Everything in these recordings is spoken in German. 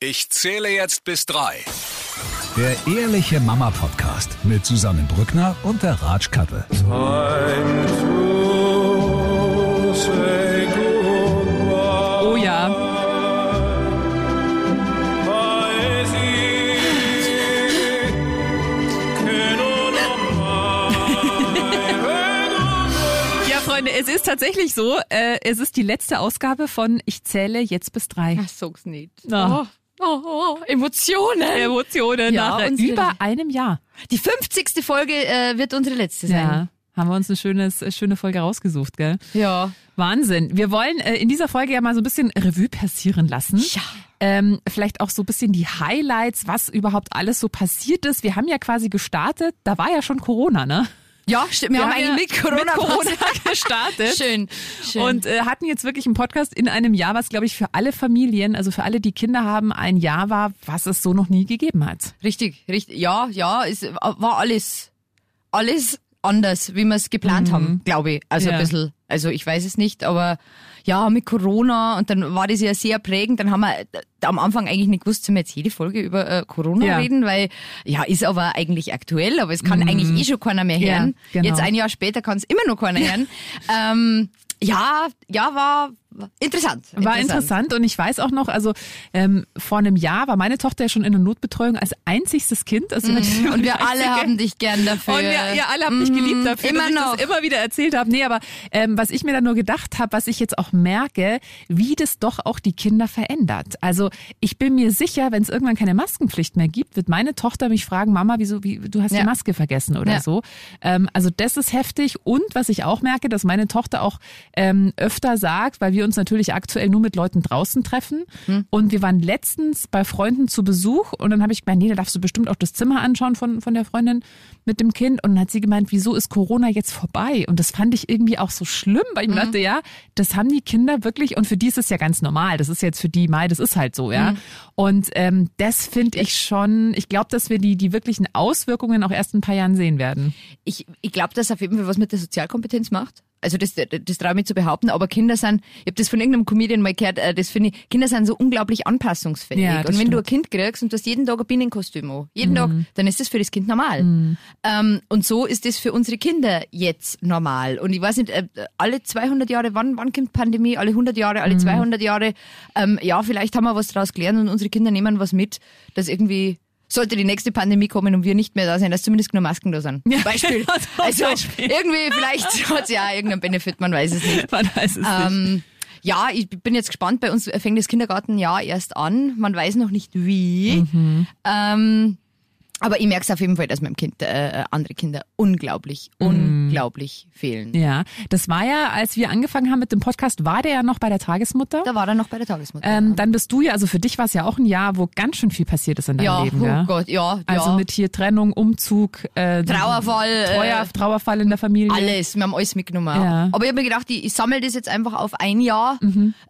Ich zähle jetzt bis drei. Der Ehrliche Mama Podcast mit Susanne Brückner und der Ratsch Kattel. Oh ja. Ja, Freunde, es ist tatsächlich so, äh, es ist die letzte Ausgabe von Ich zähle jetzt bis drei. Ach, sag's nicht. Oh, oh, oh, Emotionen. Emotionen Ja, nach über einem Jahr. Die 50. Folge äh, wird unsere letzte sein. Ja. Haben wir uns eine schönes, äh, schöne Folge rausgesucht, gell? Ja. Wahnsinn. Wir wollen äh, in dieser Folge ja mal so ein bisschen Revue passieren lassen. Ja. Ähm, vielleicht auch so ein bisschen die Highlights, was überhaupt alles so passiert ist. Wir haben ja quasi gestartet, da war ja schon Corona, ne? Ja, stimmt. Wir, haben ja eigentlich mit Corona, mit Corona gestartet. Schön. Schön. Und äh, hatten jetzt wirklich einen Podcast in einem Jahr, was, glaube ich, für alle Familien, also für alle, die Kinder haben, ein Jahr war, was es so noch nie gegeben hat. richtig, richtig. Ja, ja, es war alles, alles anders, wie wir es geplant haben, glaube ich. Also Ja. ein bisschen. Also ich weiß es nicht, aber ja, mit Corona und dann war das ja sehr prägend. Dann haben wir am Anfang eigentlich nicht gewusst, sollen wir jetzt jede Folge über äh, Corona Ja. reden, weil ja, ist aber eigentlich aktuell, aber es kann eigentlich eh schon keiner mehr Ja, hören. genau. Jetzt ein Jahr später kann es immer noch keiner hören. ähm, ja, ja, war interessant. War interessant und ich weiß auch noch, also ähm, vor einem Jahr war meine Tochter ja schon in der Notbetreuung als einzigstes Kind. Also Mhm. Und wir alle haben dich gern dafür. Und wir, ihr alle habt mich geliebt dafür, immer dass ich noch. das immer wieder erzählt habe. Nee, aber ähm, was ich mir dann nur gedacht habe, was ich jetzt auch merke, wie das doch auch die Kinder verändert. Also ich bin mir sicher, wenn es irgendwann keine Maskenpflicht mehr gibt, wird meine Tochter mich fragen, Mama, wieso, wie, du hast Ja. die Maske vergessen oder Ja. so. Ähm, also das ist heftig. Und was ich auch merke, dass meine Tochter auch ähm, öfter sagt, weil wir uns natürlich aktuell nur mit Leuten draußen treffen. Hm. Und wir waren letztens bei Freunden zu Besuch und dann habe ich gemeint, nee, da darfst du bestimmt auch das Zimmer anschauen von, von der Freundin mit dem Kind. Und dann hat sie gemeint, wieso ist Corona jetzt vorbei? Und das fand ich irgendwie auch so schlimm, weil ich mir dachte, ja, das haben die Kinder wirklich, und für die ist es ja ganz normal. Das ist jetzt für die Mai, das ist halt so, ja. Und ähm, das finde ich schon, ich glaube, dass wir die, die wirklichen Auswirkungen auch erst in ein paar Jahren sehen werden. Ich, ich glaube, dass auf jeden Fall was mit der Sozialkompetenz macht. Also das, das traue ich mir zu behaupten, aber Kinder sind, ich habe das von irgendeinem Comedian mal gehört, äh, das finde ich, Kinder sind so unglaublich anpassungsfähig. Ja, das und wenn du ein stimmt. Kind kriegst und du hast jeden Tag ein Binnenkostüm an, jeden Tag, dann ist das für das Kind normal. Ähm, und so ist das für unsere Kinder jetzt normal. Und ich weiß nicht, äh, alle 200 Jahre, wann, wann kommt Pandemie? Alle 100 Jahre, alle 200 Jahre? Ähm, ja, vielleicht haben wir was daraus gelernt und unsere Kinder nehmen was mit, dass irgendwie sollte die nächste Pandemie kommen und wir nicht mehr da sein, dass zumindest nur Masken da sind. Ja, Beispiel. also Beispiel. irgendwie, vielleicht hat es ja irgendeinen Benefit, man weiß es nicht. Man weiß es nicht. Ähm, ja, ich bin jetzt gespannt. Bei uns fängt das Kindergartenjahr erst an. Man weiß noch nicht wie. Mhm. Ähm, aber ich merke es auf jeden Fall, dass meinem Kind äh, andere Kinder unglaublich, Mhm. unglaublich fehlen. Ja, das war ja, als wir angefangen haben mit dem Podcast, war der ja noch bei der Tagesmutter. Da war er noch bei der Tagesmutter. Ähm, dann bist du ja, also für dich war es ja auch ein Jahr, wo ganz schön viel passiert ist in deinem ja, Leben. oh gell? Gott, ja, Also ja. mit hier Trennung, Umzug, äh, Trauerfall, äh, Trauer, Trauerfall in der Familie. Alles, wir haben alles mitgenommen. Ja. Mhm. Aber ich habe mir gedacht, ich, ich sammle das jetzt einfach auf ein Jahr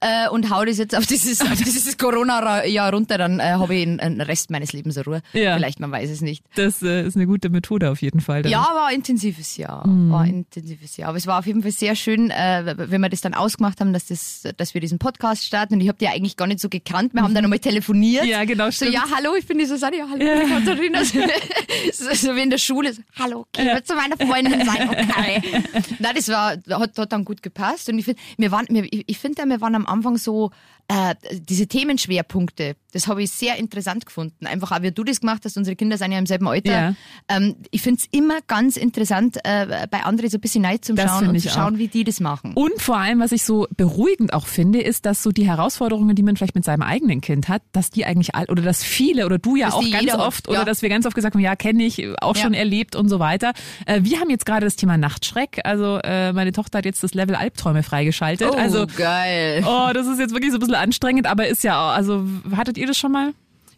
äh, und hau das jetzt auf dieses, auf dieses Corona-Jahr runter, dann äh, habe ich einen Rest meines Lebens Ruhe. Ja. Vielleicht, man weiß es nicht. Das äh, ist eine gute Methode auf jeden Fall. dann. Ja, war ein intensives Jahr. Mhm. War ein intensives Jahr. Aber es war auf jeden Fall sehr schön, äh, wenn wir das dann ausgemacht haben, dass, das, dass wir diesen Podcast starten. Und ich habe die eigentlich gar nicht so gekannt. Wir haben dann nochmal telefoniert. Ja, genau, So, stimmt. ja, hallo, ich bin die Susanne. Ja, hallo, ich bin die Katharina. so, so wie in der Schule. So, hallo, okay, willst du meine Freundin sein? Okay. Nein, das war, hat, hat dann gut gepasst. Und ich finde, wir waren, wir, ich ich finde, wir waren am Anfang so, äh, diese Themenschwerpunkte, das habe ich sehr interessant gefunden. Einfach auch, wie du das gemacht hast, unsere Kinder sind ja im selben Alter. Ja. Ähm, ich finde es immer ganz interessant, äh, bei anderen so ein bisschen Neid Das Schauen und zu schauen, auch. wie die das machen. Und vor allem, was ich so beruhigend auch finde, ist, dass so die Herausforderungen, die man vielleicht mit seinem eigenen Kind hat, dass die eigentlich all, oder dass viele oder du ja Dass auch ganz oft oder ja. dass wir ganz oft gesagt haben, ja, kenne ich, auch Ja. schon erlebt und so weiter. Äh, wir haben jetzt gerade das Thema Nachtschreck. Also äh, meine Tochter hat jetzt das Level Albträume freigeschaltet. Oh, also geil. Oh, das ist jetzt wirklich so ein bisschen anstrengend, aber ist ja, auch- also hattet ihr das schon mal?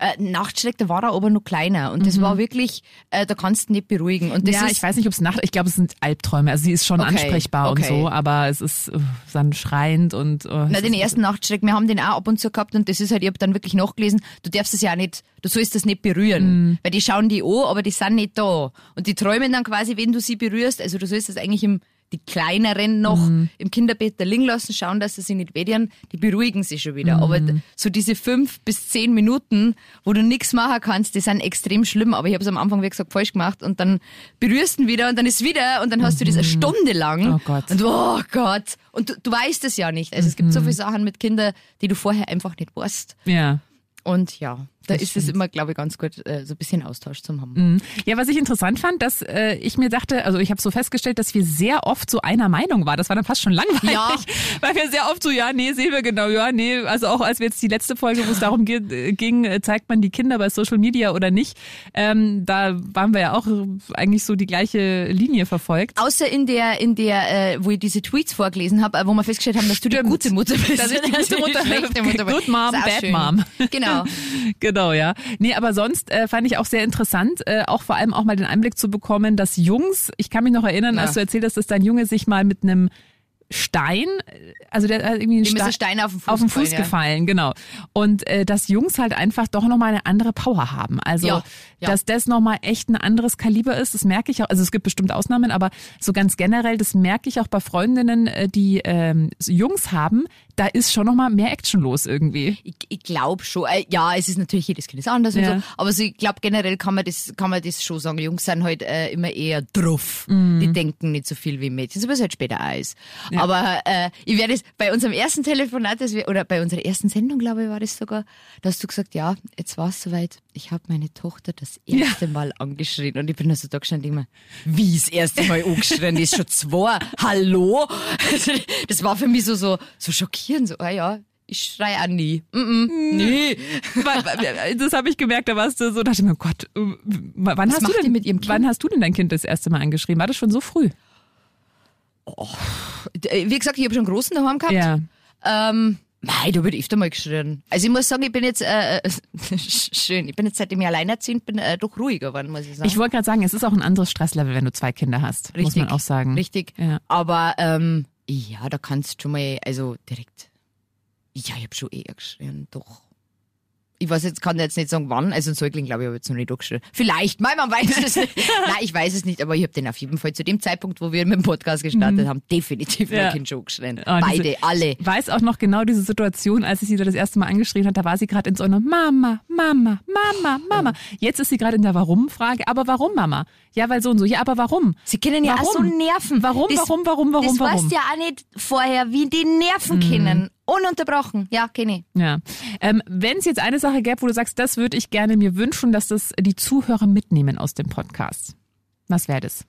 Äh, Nachtschreck, da war er aber noch kleiner. Und das war wirklich, äh, da kannst du nicht beruhigen. Und das Mhm. ja, ist, ich weiß nicht, ob es Nacht, ich glaube, es sind Albträume. Also sie ist schon Okay, ansprechbar okay. und so, aber es ist uh, dann schreiend und. Uh, Na, den ersten Nachtschreck, wir haben den auch ab und zu gehabt und das ist halt, ich habe dann wirklich nachgelesen, du darfst es ja auch nicht, du sollst das nicht berühren, Mhm. weil die schauen die an, aber die sind nicht da. Und die träumen dann quasi, wenn du sie berührst, also du sollst das eigentlich im, die Kleineren noch Mhm. im Kinderbett da liegen lassen, schauen, dass sie sich nicht wehren, die beruhigen sich schon wieder. Mhm. Aber so diese fünf bis zehn Minuten, wo du nichts machen kannst, die sind extrem schlimm. Aber ich habe es am Anfang, wie gesagt, falsch gemacht und dann berührst du ihn wieder und dann ist wieder und dann hast du das eine Stunde lang. Oh Gott. Und oh Gott. Und du, du weißt es ja nicht. Also es gibt so Mhm. viele Sachen mit Kindern, die du vorher einfach nicht weißt. Ja. Und ja, da ist es immer, glaube ich, ganz gut, äh, so ein bisschen Austausch zu haben. Mhm. Ja, was ich interessant fand, dass äh, ich mir dachte, also ich habe so festgestellt, dass wir sehr oft so einer Meinung waren. Das war dann fast schon langweilig, Ja. weil wir sehr oft so, ja, nee, sehen wir genau, ja, nee. Also auch als wir jetzt die letzte Folge, wo es darum ging, äh, zeigt man die Kinder bei Social Media oder nicht, ähm, da waren wir ja auch eigentlich so die gleiche Linie verfolgt. Außer in der, in der, äh, wo ich diese Tweets vorgelesen habe, äh, wo wir festgestellt haben, dass du die Stimmt. gute Mutter bist. Dass ich die gute Mutter- schlechte Mutter. Good Mom, Bad schön. Mom. Genau. Genau, ja. Nee, aber sonst äh, fand ich auch sehr interessant, äh, auch vor allem auch mal den Einblick zu bekommen, dass Jungs, ich kann mich noch erinnern, Ja. als du erzählt hast, dass dein Junge sich mal mit einem Stein, äh, also der hat irgendwie einen ist Stein, ein Stein auf den Fuß auf den Fuß gefallen, ja. genau. Und äh, dass Jungs halt einfach doch nochmal eine andere Power haben. Also, Ja, ja. dass das nochmal echt ein anderes Kaliber ist, das merke ich auch. Also es gibt bestimmt Ausnahmen, aber so ganz generell, das merke ich auch bei Freundinnen, äh, die ähm, Jungs haben, da ist schon nochmal mehr Action los irgendwie. Ich, ich glaube schon. Äh, ja, es ist natürlich jedes Kind ist anders und Ja. so. Aber so, ich glaube generell kann man das, kann man das schon sagen. Jungs sind halt äh, immer eher drauf. Mhm. Die denken nicht so viel wie Mädchen, so es halt später auch ist. Aber äh, ich werde es bei unserem ersten Telefonat, das wir, oder bei unserer ersten Sendung, glaube ich, war das sogar, da hast du gesagt, ja, jetzt war es soweit. Ich habe meine Tochter das erste Mal angeschrien und ich bin da so da gestanden und mir, wie das erste Mal angeschrien? Die ist schon zwei. Hallo? Das war für mich so, so, so schockierend. So, ah ja, ich schrei an nie. Mm -mm, nee. Das habe ich gemerkt, da warst du so, dachte ich mir, oh Gott, äh, wann hast du denn mit ihrem Kind? wann hast du denn dein Kind das erste Mal angeschrieben? War das schon so früh? Äh, Wie gesagt, ich habe schon einen großen daheim gehabt. Ja. Ähm, Mei, da wird öfter mal geschrien. Also ich muss sagen, ich bin jetzt äh, äh, schön. Ich bin jetzt seitdem ich alleinerziehend bin, äh, doch ruhiger geworden, muss ich sagen. Ich wollte gerade sagen, es ist auch ein anderes Stresslevel, wenn du zwei Kinder hast, muss man auch sagen. Richtig. Ja. Aber ähm, ja, da kannst du schon mal, also direkt. Ja, ich habe schon eher geschrien, doch. Ich weiß jetzt, kann jetzt nicht sagen, wann. Also ein Säugling, glaube ich, habe ich jetzt noch nicht angeschrien. Vielleicht, mal, man weiß es nicht. Nein, ich weiß es nicht, aber ich habe den auf jeden Fall zu dem Zeitpunkt, wo wir mit dem Podcast gestartet haben, definitiv Mhm. Ja. Kind schon geschrien. Ah, diese- Beide, alle. Ich weiß auch noch genau diese Situation, als ich sie da das erste Mal angeschrien hat, da war sie gerade in so einer Mama, Mama, Mama, Mama. Jetzt ist sie gerade in der Warum-Frage. Aber warum, Mama? Ja, weil so und so. Ja, aber warum? Sie können ja auch so Warum? nerven. Warum, warum, warum, warum, Das warum? Mhm. weißt ja auch nicht vorher, wie die nerven können. Ununterbrochen. Ja, kenne ich. Ja. Ähm, Wenn es jetzt eine Sache gäbe, wo du sagst, das würde ich gerne mir wünschen, dass das die Zuhörer mitnehmen aus dem Podcast. Was wäre das?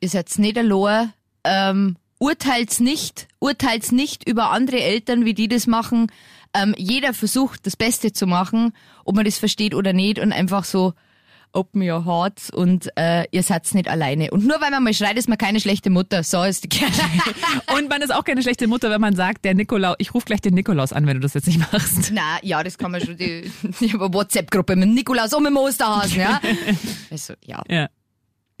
Ihr seid nicht allein. Ähm, urteilt's nicht. Urteilt's nicht über andere Eltern, wie die das machen. Ähm, jeder versucht, das Beste zu machen, ob man das versteht oder nicht und einfach so, open your hearts und äh, ihr seid nicht alleine. Und nur weil man mal schreit, ist man keine schlechte Mutter. So ist die Und man ist auch keine schlechte Mutter, wenn man sagt, der Nikolaus, ich rufe gleich den Nikolaus an, wenn du das jetzt nicht machst. Na, ja, das kann man schon. Die, die WhatsApp-Gruppe mit Nikolaus und mit dem Osterhasen, ja. Also, ja. Ja.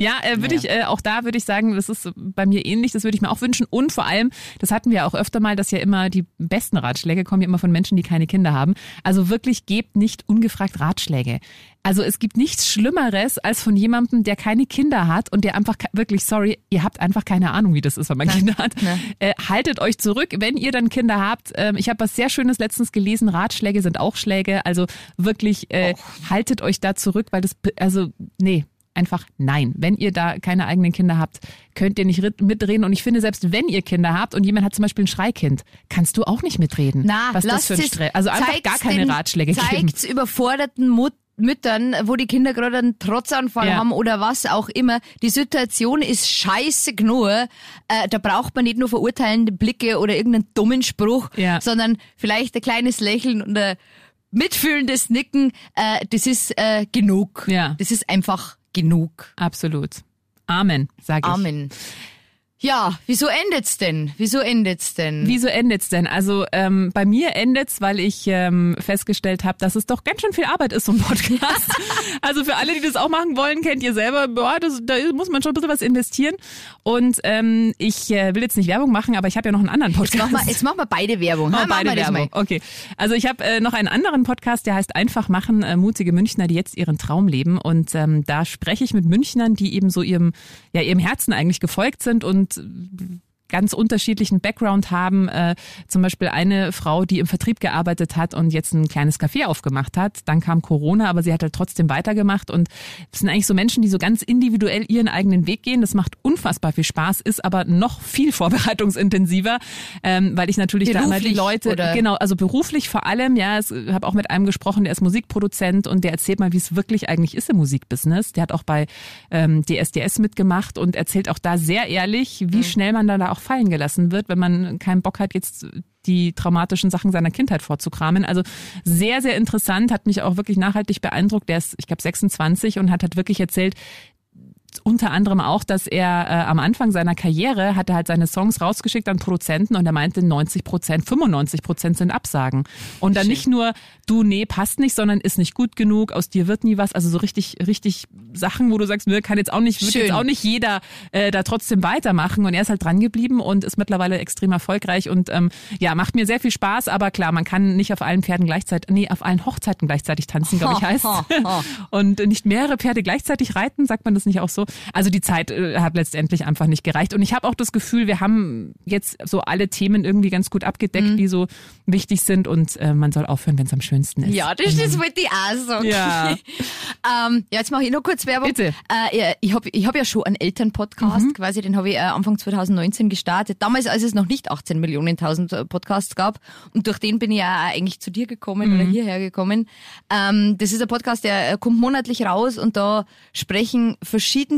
Ja, äh, würde Ja. ich, äh, auch da würde ich sagen, das ist bei mir ähnlich, das würde ich mir auch wünschen. Und vor allem, das hatten wir auch öfter mal, dass ja immer die besten Ratschläge kommen ja immer von Menschen, die keine Kinder haben. Also wirklich gebt nicht ungefragt Ratschläge. Also es gibt nichts Schlimmeres als von jemandem, der keine Kinder hat und der einfach wirklich, sorry, ihr habt einfach keine Ahnung, wie das ist, wenn man Kinder hat. nein. Äh, haltet euch zurück, wenn ihr dann Kinder habt. Ähm, ich habe was sehr Schönes letztens gelesen, Ratschläge sind auch Schläge. Also wirklich, äh, haltet euch da zurück, weil das, also nee, einfach nein. Wenn ihr da keine eigenen Kinder habt, könnt ihr nicht mitreden. Und ich finde, selbst wenn ihr Kinder habt und jemand hat zum Beispiel ein Schreikind, kannst du auch nicht mitreden. Na, was das für ein es- Stress. Also einfach gar keine den- Ratschläge geben. Zeigt's überforderten Mut Müttern, wo die Kinder gerade einen Trotzanfall Ja. haben oder was auch immer. Die Situation ist scheiße genug. Äh, da braucht man nicht nur verurteilende Blicke oder irgendeinen dummen Spruch, Ja. sondern vielleicht ein kleines Lächeln und ein mitfühlendes Nicken. Äh, das ist äh, genug. Ja. Das ist einfach genug. Absolut. Amen, sage ich. Amen. Ja, wieso endet's denn? Wieso endet's denn? Wieso endet's denn? Also ähm, bei mir endet's, weil ich ähm, festgestellt habe, dass es doch ganz schön viel Arbeit ist, so ein Podcast. also für alle, die das auch machen wollen, kennt ihr selber, boah, das, da muss man schon ein bisschen was investieren. Und ähm, ich äh, will jetzt nicht Werbung machen, aber ich habe ja noch einen anderen Podcast. Jetzt machen wir, jetzt machen wir beide Werbung. Oh, Ha, machen beide. Werbung. Okay. Also ich habe äh, noch einen anderen Podcast, der heißt Einfach machen, äh, mutige Münchner, die jetzt ihren Traum leben. Und ähm, da spreche ich mit Münchnern, die eben so ihrem, ja, ihrem Herzen eigentlich gefolgt sind und 神经 ganz unterschiedlichen Background haben. Äh, zum Beispiel eine Frau, die im Vertrieb gearbeitet hat und jetzt ein kleines Café aufgemacht hat. Dann kam Corona, aber sie hat halt trotzdem weitergemacht. Und das sind eigentlich so Menschen, die so ganz individuell ihren eigenen Weg gehen. Das macht unfassbar viel Spaß, ist aber noch viel vorbereitungsintensiver, ähm, weil ich natürlich beruflich, da immer die Leute, oder? genau, also beruflich vor allem, ja, ich habe auch mit einem gesprochen, der ist Musikproduzent und der erzählt mal, wie es wirklich eigentlich ist im Musikbusiness. Der hat auch bei ähm, DSDS mitgemacht und erzählt auch da sehr ehrlich, wie mhm. schnell man da auch fallen gelassen wird, wenn man keinen Bock hat, jetzt die traumatischen Sachen seiner Kindheit vorzukramen. Also sehr, sehr interessant, hat mich auch wirklich nachhaltig beeindruckt. Der ist, ich glaube, 26 und hat halt wirklich erzählt, unter anderem auch, dass er äh, am Anfang seiner Karriere hatte halt seine Songs rausgeschickt an Produzenten und er meinte 90 Prozent, 95 Prozent sind Absagen. Und dann Schön. nicht nur, du, nee, passt nicht, sondern ist nicht gut genug, aus dir wird nie was. Also so richtig, richtig Sachen, wo du sagst, mir kann jetzt auch nicht, wird jetzt auch nicht jeder äh, da trotzdem weitermachen. Und er ist halt dran geblieben und ist mittlerweile extrem erfolgreich und ähm, ja, macht mir sehr viel Spaß, aber klar, man kann nicht auf allen Pferden gleichzeitig, nee, auf allen Hochzeiten gleichzeitig tanzen, glaube ich, heißt. und nicht mehrere Pferde gleichzeitig reiten, sagt man das nicht auch so? Also die Zeit äh, hat letztendlich einfach nicht gereicht. Und ich habe auch das Gefühl, wir haben jetzt so alle Themen irgendwie ganz gut abgedeckt, mhm. die so wichtig sind. Und äh, man soll aufhören, wenn es am schönsten ist. Ja, das, das wollte ich auch sagen. Ja, ähm, ja jetzt mache ich noch kurz Werbung. Bitte. Äh, ich habe ich hab ja schon einen Elternpodcast mhm. quasi, den habe ich äh, Anfang 2019 gestartet. Damals, als es noch nicht 18 Millionen tausend äh, Podcasts gab. Und durch den bin ich ja eigentlich zu dir gekommen mhm. oder hierher gekommen. Ähm, das ist ein Podcast, der äh, kommt monatlich raus und da sprechen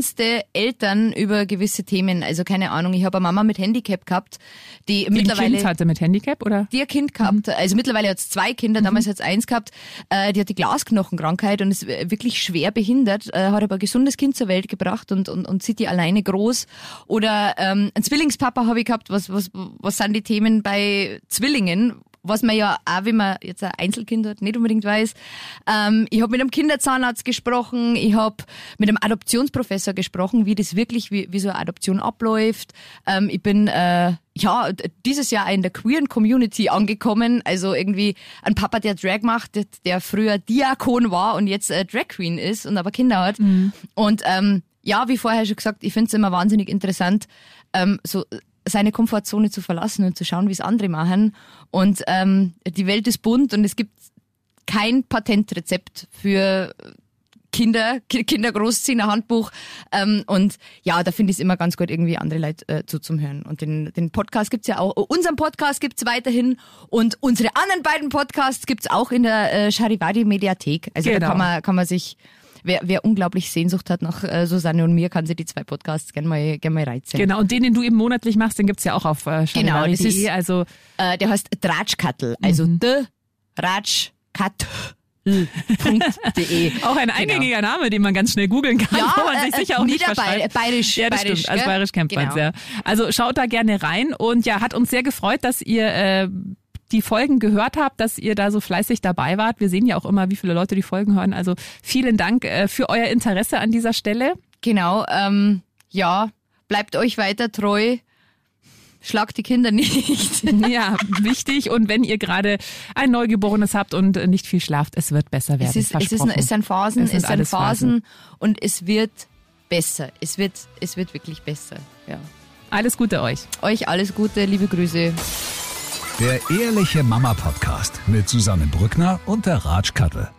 verschiedenste Eltern über gewisse Themen. Also keine Ahnung, ich habe eine Mama mit Handicap gehabt, die, die mittlerweile... Ein Kind hatte mit Handicap, oder? Die ein Kind gehabt. Mhm. Also mittlerweile hat es zwei Kinder, mhm. damals hat es eins gehabt. Äh, die hat die Glasknochenkrankheit und ist wirklich schwer behindert, äh, hat aber ein gesundes Kind zur Welt gebracht und, und, und sieht die alleine groß. Oder ähm, ein Zwillingspapa habe ich gehabt. Was, was, was sind die Themen bei Zwillingen? Was man ja auch, wenn man jetzt ein Einzelkind hat, nicht unbedingt weiß. Ähm, ich habe mit einem Kinderzahnarzt gesprochen, ich habe mit einem Adoptionsprofessor gesprochen, wie das wirklich, wie, wie so eine Adoption abläuft. Ähm, ich bin äh, ja dieses Jahr in der queeren Community angekommen, also irgendwie ein Papa, der Drag macht, der, der früher Diakon war und jetzt äh, Drag Queen ist und aber Kinder hat. Mhm. Und ähm, ja, wie vorher schon gesagt, ich finde es immer wahnsinnig interessant, ähm, so seine Komfortzone zu verlassen und zu schauen, wie es andere machen. Und ähm, die Welt ist bunt und es gibt kein Patentrezept für Kinder, Kinder großziehen, ein Handbuch. Ähm, und ja, da finde ich es immer ganz gut, irgendwie andere Leute äh, zuzuhören. Und den, den Podcast gibt's ja auch. Unseren Podcast gibt's weiterhin und unsere anderen beiden Podcasts gibt's auch in der äh, Charivari Mediathek. Also genau. da kann man, kann man sich wer, wer unglaublich Sehnsucht hat nach äh, Susanne und mir, kann sich die zwei Podcasts gerne mal, gerne mal reizen. Genau, und den, den du eben monatlich machst, den gibt's ja auch auf äh, Genau, das ist, also, äh, der heißt Dratschkattel, also mhm. de Ratschkattel. auch ein genau. eingängiger genau. Name, den man ganz schnell googeln kann, ja, wo man sich äh, sicher auch nicht versteht. Bayerisch. Ja, das bayerisch, stimmt. Als bayerisch kennt genau. ja. Also schaut da gerne rein und ja, hat uns sehr gefreut, dass ihr äh, die Folgen gehört habt, dass ihr da so fleißig dabei wart. Wir sehen ja auch immer, wie viele Leute die Folgen hören. Also vielen Dank äh, für euer Interesse an dieser Stelle. Genau, ähm, ja, bleibt euch weiter treu. Schlagt die Kinder nicht. ja, wichtig. Und wenn ihr gerade ein Neugeborenes habt und nicht viel schlaft, es wird besser werden. Es ist, es ist, es sind Phasen, es, sind Phasen, Phasen und es wird besser. Es wird, es wird wirklich besser. Ja. Alles Gute euch. Euch alles Gute, liebe Grüße. Der Ehrliche Mama Podcast mit Susanne Brückner und der Ratsch Kattel.